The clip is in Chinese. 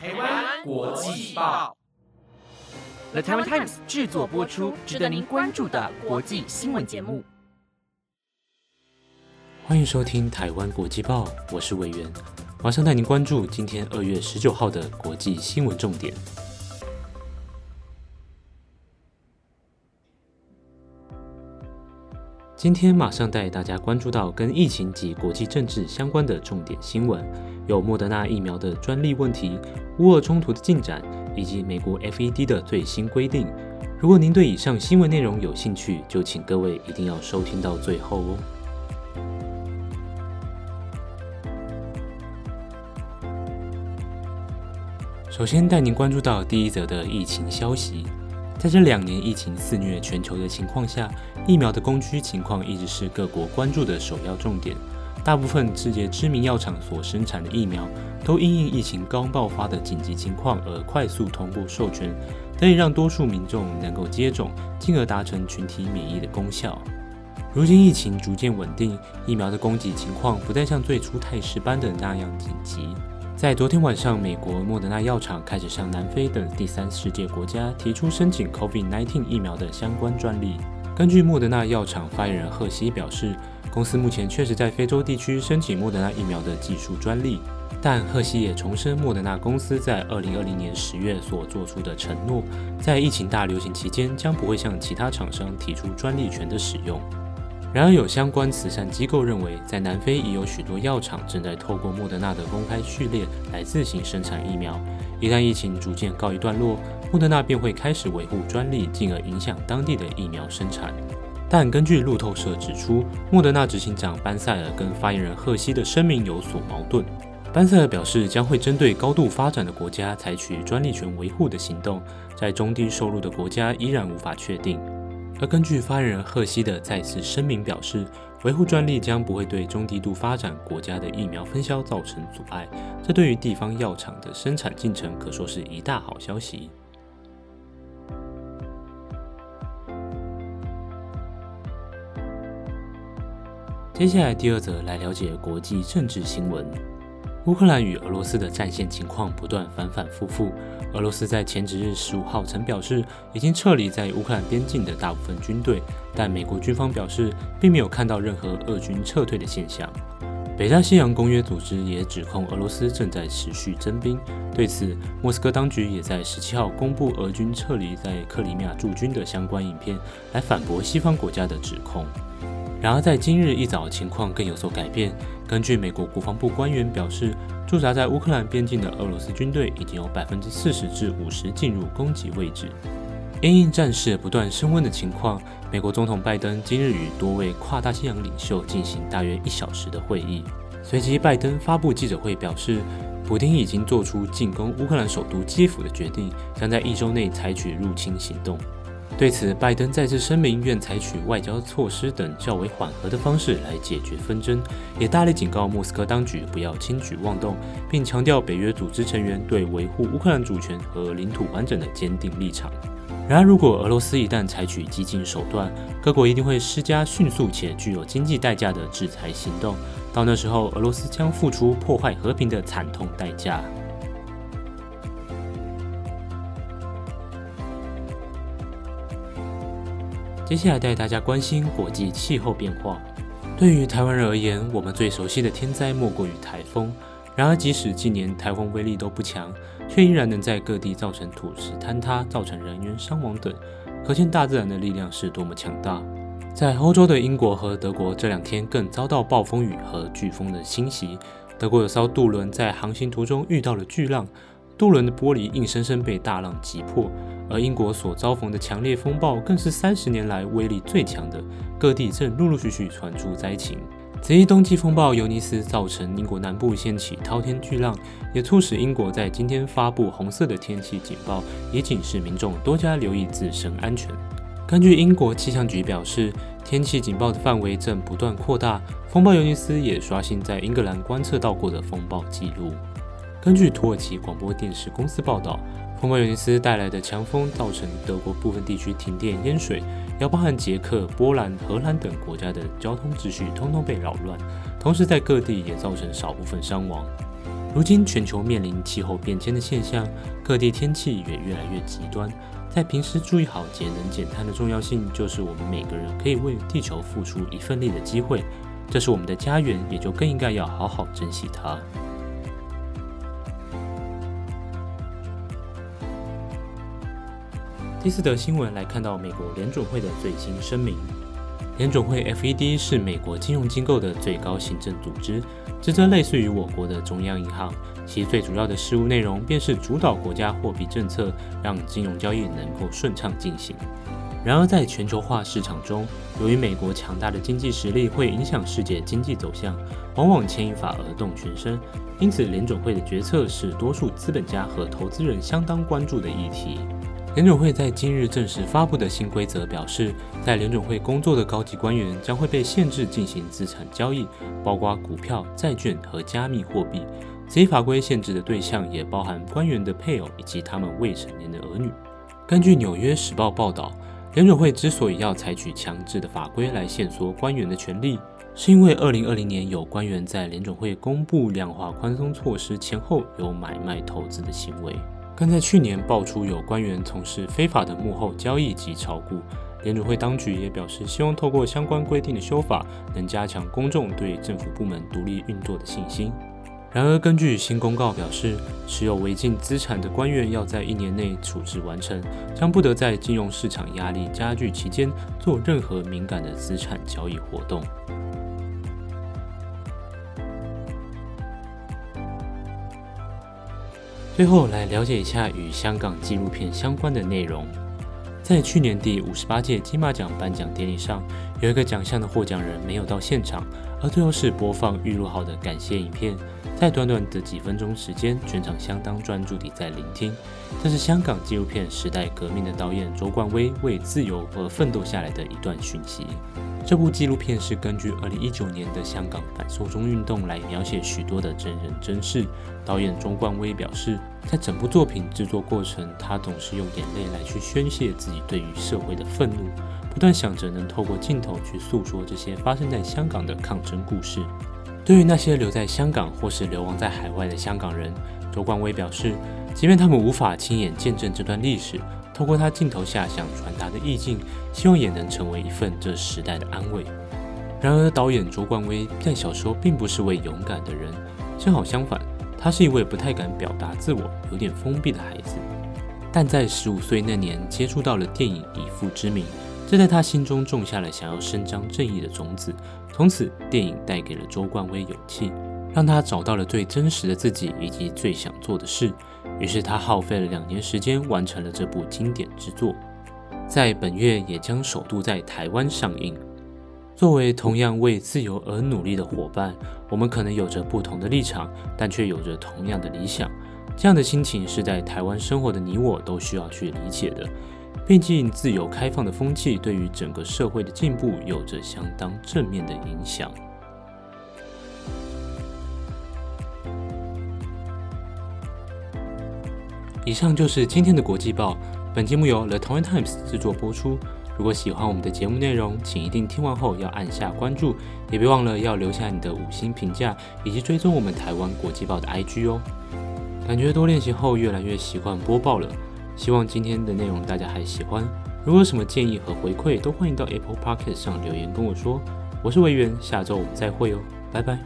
台湾国际报，The Taiwan Times 制作播出，值得您关注的国际新闻节目。欢迎收听台湾国际报，我是委员，马上带您关注今天二月十九号的国际新闻重点。今天马上带大家关注到跟疫情及国际政治相关的重点新闻，有莫德纳疫苗的专利问题、乌俄冲突的进展，以及美国 FED 的最新规定。如果您对以上新闻内容有兴趣，就请各位一定要收听到最后哦。首先带您关注到第一则的疫情消息。在这两年疫情肆虐全球的情况下，疫苗的供需情况一直是各国关注的首要重点。大部分世界知名药厂所生产的疫苗，都因应疫情刚爆发的紧急情况而快速通过授权，得以让多数民众能够接种，进而达成群体免疫的功效。如今疫情逐渐稳定，疫苗的供给情况不再像最初态势般的那样紧急。在昨天晚上，美国莫德纳药厂开始向南非等第三世界国家提出申请 COVID-19 疫苗的相关专利。根据莫德纳药厂发言人赫西表示，公司目前确实在非洲地区申请莫德纳疫苗的技术专利。但赫西也重申，莫德纳公司在2020年10月所做出的承诺，在疫情大流行期间将不会向其他厂商提出专利权的使用。然而，有相关慈善机构认为，在南非已有许多药厂正在透过莫德纳的公开序列来自行生产疫苗。一旦疫情逐渐告一段落，莫德纳便会开始维护专利，进而影响当地的疫苗生产。但根据路透社指出，莫德纳执行长班塞尔跟发言人赫西的声明有所矛盾。班塞尔表示，将会针对高度发展的国家采取专利权维护的行动，在中低收入的国家依然无法确定。而根据发言人赫西的再次声明表示，维护专利将不会对中低度发展国家的疫苗分销造成阻碍，这对于地方药厂的生产进程可说是一大好消息。接下来第二则来了解国际政治新闻。乌克兰与俄罗斯的战线情况不断反反复复。俄罗斯在前几日十五号曾表示已经撤离在乌克兰边境的大部分军队，但美国军方表示并没有看到任何俄军撤退的现象。北大西洋公约组织也指控俄罗斯正在持续增兵。对此，莫斯科当局也在十七号公布俄军撤离在克里米亚驻军的相关影片，来反驳西方国家的指控。然而，在今日一早，情况更有所改变。根据美国国防部官员表示，驻扎在乌克兰边境的俄罗斯军队已经有百分之四十至五十进入攻击位置。因应战事不断升温的情况，美国总统拜登今日与多位跨大西洋领袖进行大约一小时的会议。随即，拜登发布记者会表示，普京已经做出进攻乌克兰首都基辅的决定，将在一周内采取入侵行动。对此，拜登再次声明愿采取外交措施等较为缓和的方式来解决纷争，也大力警告莫斯科当局不要轻举妄动，并强调北约组织成员对维护乌克兰主权和领土完整的坚定立场。然而，如果俄罗斯一旦采取激进手段，各国一定会施加迅速且具有经济代价的制裁行动，到那时候，俄罗斯将付出破坏和平的惨痛代价。接下来带大家关心国际气候变化。对于台湾人而言，我们最熟悉的天灾莫过于台风。然而，即使近年台风威力都不强，却依然能在各地造成土石坍塌、造成人员伤亡等，可见大自然的力量是多么强大。在欧洲的英国和德国，这两天更遭到暴风雨和飓风的侵袭。德国有艘渡轮在航行途中遇到了巨浪，渡轮的玻璃硬生生被大浪击破。而英国所遭逢的强烈风暴更是三十年来威力最强的，各地正陆陆续续传出灾情。此一冬季风暴尤尼斯造成英国南部掀起滔天巨浪，也促使英国在今天发布红色的天气警报，也警示民众多加留意自身安全。根据英国气象局表示，天气警报的范围正不断扩大，风暴尤尼斯也刷新在英格兰观测到过的风暴记录。根据土耳其广播电视公司报道。风暴尤尼斯带来的强风造成德国部分地区停电淹水，要包含捷克、波兰、荷兰等国家的交通秩序通通被扰乱，同时在各地也造成少部分伤亡。如今全球面临气候变迁的现象，各地天气也越来越极端。在平时注意好节能减碳的重要性，就是我们每个人可以为地球付出一份力的机会。这是我们的家园，也就更应该要好好珍惜它。第四则新闻来看到美国联准会的最新声明。联准会 （FED） 是美国金融机构的最高行政组织，职责类似于我国的中央银行。其最主要的事务内容便是主导国家货币政策，让金融交易能够顺畅进行。然而，在全球化市场中，由于美国强大的经济实力会影响世界经济走向，往往牵一发而动全身。因此，联准会的决策是多数资本家和投资人相当关注的议题。联准会在今日正式发布的新规则表示，在联准会工作的高级官员将会被限制进行资产交易，包括股票、债券和加密货币。此法规限制的对象也包含官员的配偶以及他们未成年的儿女。根据《纽约时报》报道，联准会之所以要采取强制的法规来限缩官员的权利，是因为2020年有官员在联准会公布量化宽松措施前后有买卖投资的行为。更在去年爆出有官员从事非法的幕后交易及炒股，联储会当局也表示希望透过相关规定的修法，能加强公众对政府部门独立运作的信心。然而，根据新公告表示，持有违禁资产的官员要在一年内处置完成，将不得在金融市场压力加剧期间做任何敏感的资产交易活动。最后来了解一下与香港纪录片相关的内容。在去年第五十八届金马奖颁奖典礼上，有一个奖项的获奖人没有到现场，而最后是播放预录好的感谢影片。在短短的几分钟时间，全场相当专注地在聆听。这是香港纪录片时代革命的导演周冠威为自由而奋斗下来的一段讯息。这部纪录片是根据2019年的香港反送中运动来描写许多的真人真事。导演周冠威表示，在整部作品制作过程，他总是用眼泪来去宣泄自己对于社会的愤怒，不断想着能透过镜头去诉说这些发生在香港的抗争故事。对于那些留在香港或是流亡在海外的香港人，周冠威表示，即便他们无法亲眼见证这段历史，透过他镜头下想传达的意境，希望也能成为一份这时代的安慰。然而，导演周冠威在小时候并不是位勇敢的人，正好相反，他是一位不太敢表达自我、有点封闭的孩子。但在十五岁那年，接触到了电影《以父之名》。这在他心中种下了想要伸张正义的种子，从此电影带给了周冠威勇气，让他找到了最真实的自己以及最想做的事。于是他耗费了两年时间完成了这部经典之作，在本月也将首度在台湾上映。作为同样为自由而努力的伙伴，我们可能有着不同的立场，但却有着同样的理想。这样的心情是在台湾生活的你我都需要去理解的。毕竟，自由开放的风气对于整个社会的进步有着相当正面的影响。以上就是今天的国际报，本节目由 The Taiwan Times 制作播出。如果喜欢我们的节目内容，请一定听完后要按下关注，也别忘了要留下你的五星评价，以及追踪我们台湾国际报的 IG 哦。感觉多练习后，越来越习惯播报了。希望今天的内容大家还喜欢。如果有什么建议和回馈，都欢迎到 Apple p o c k e t 上留言跟我说。我是维源，下周我们再会哦，拜拜。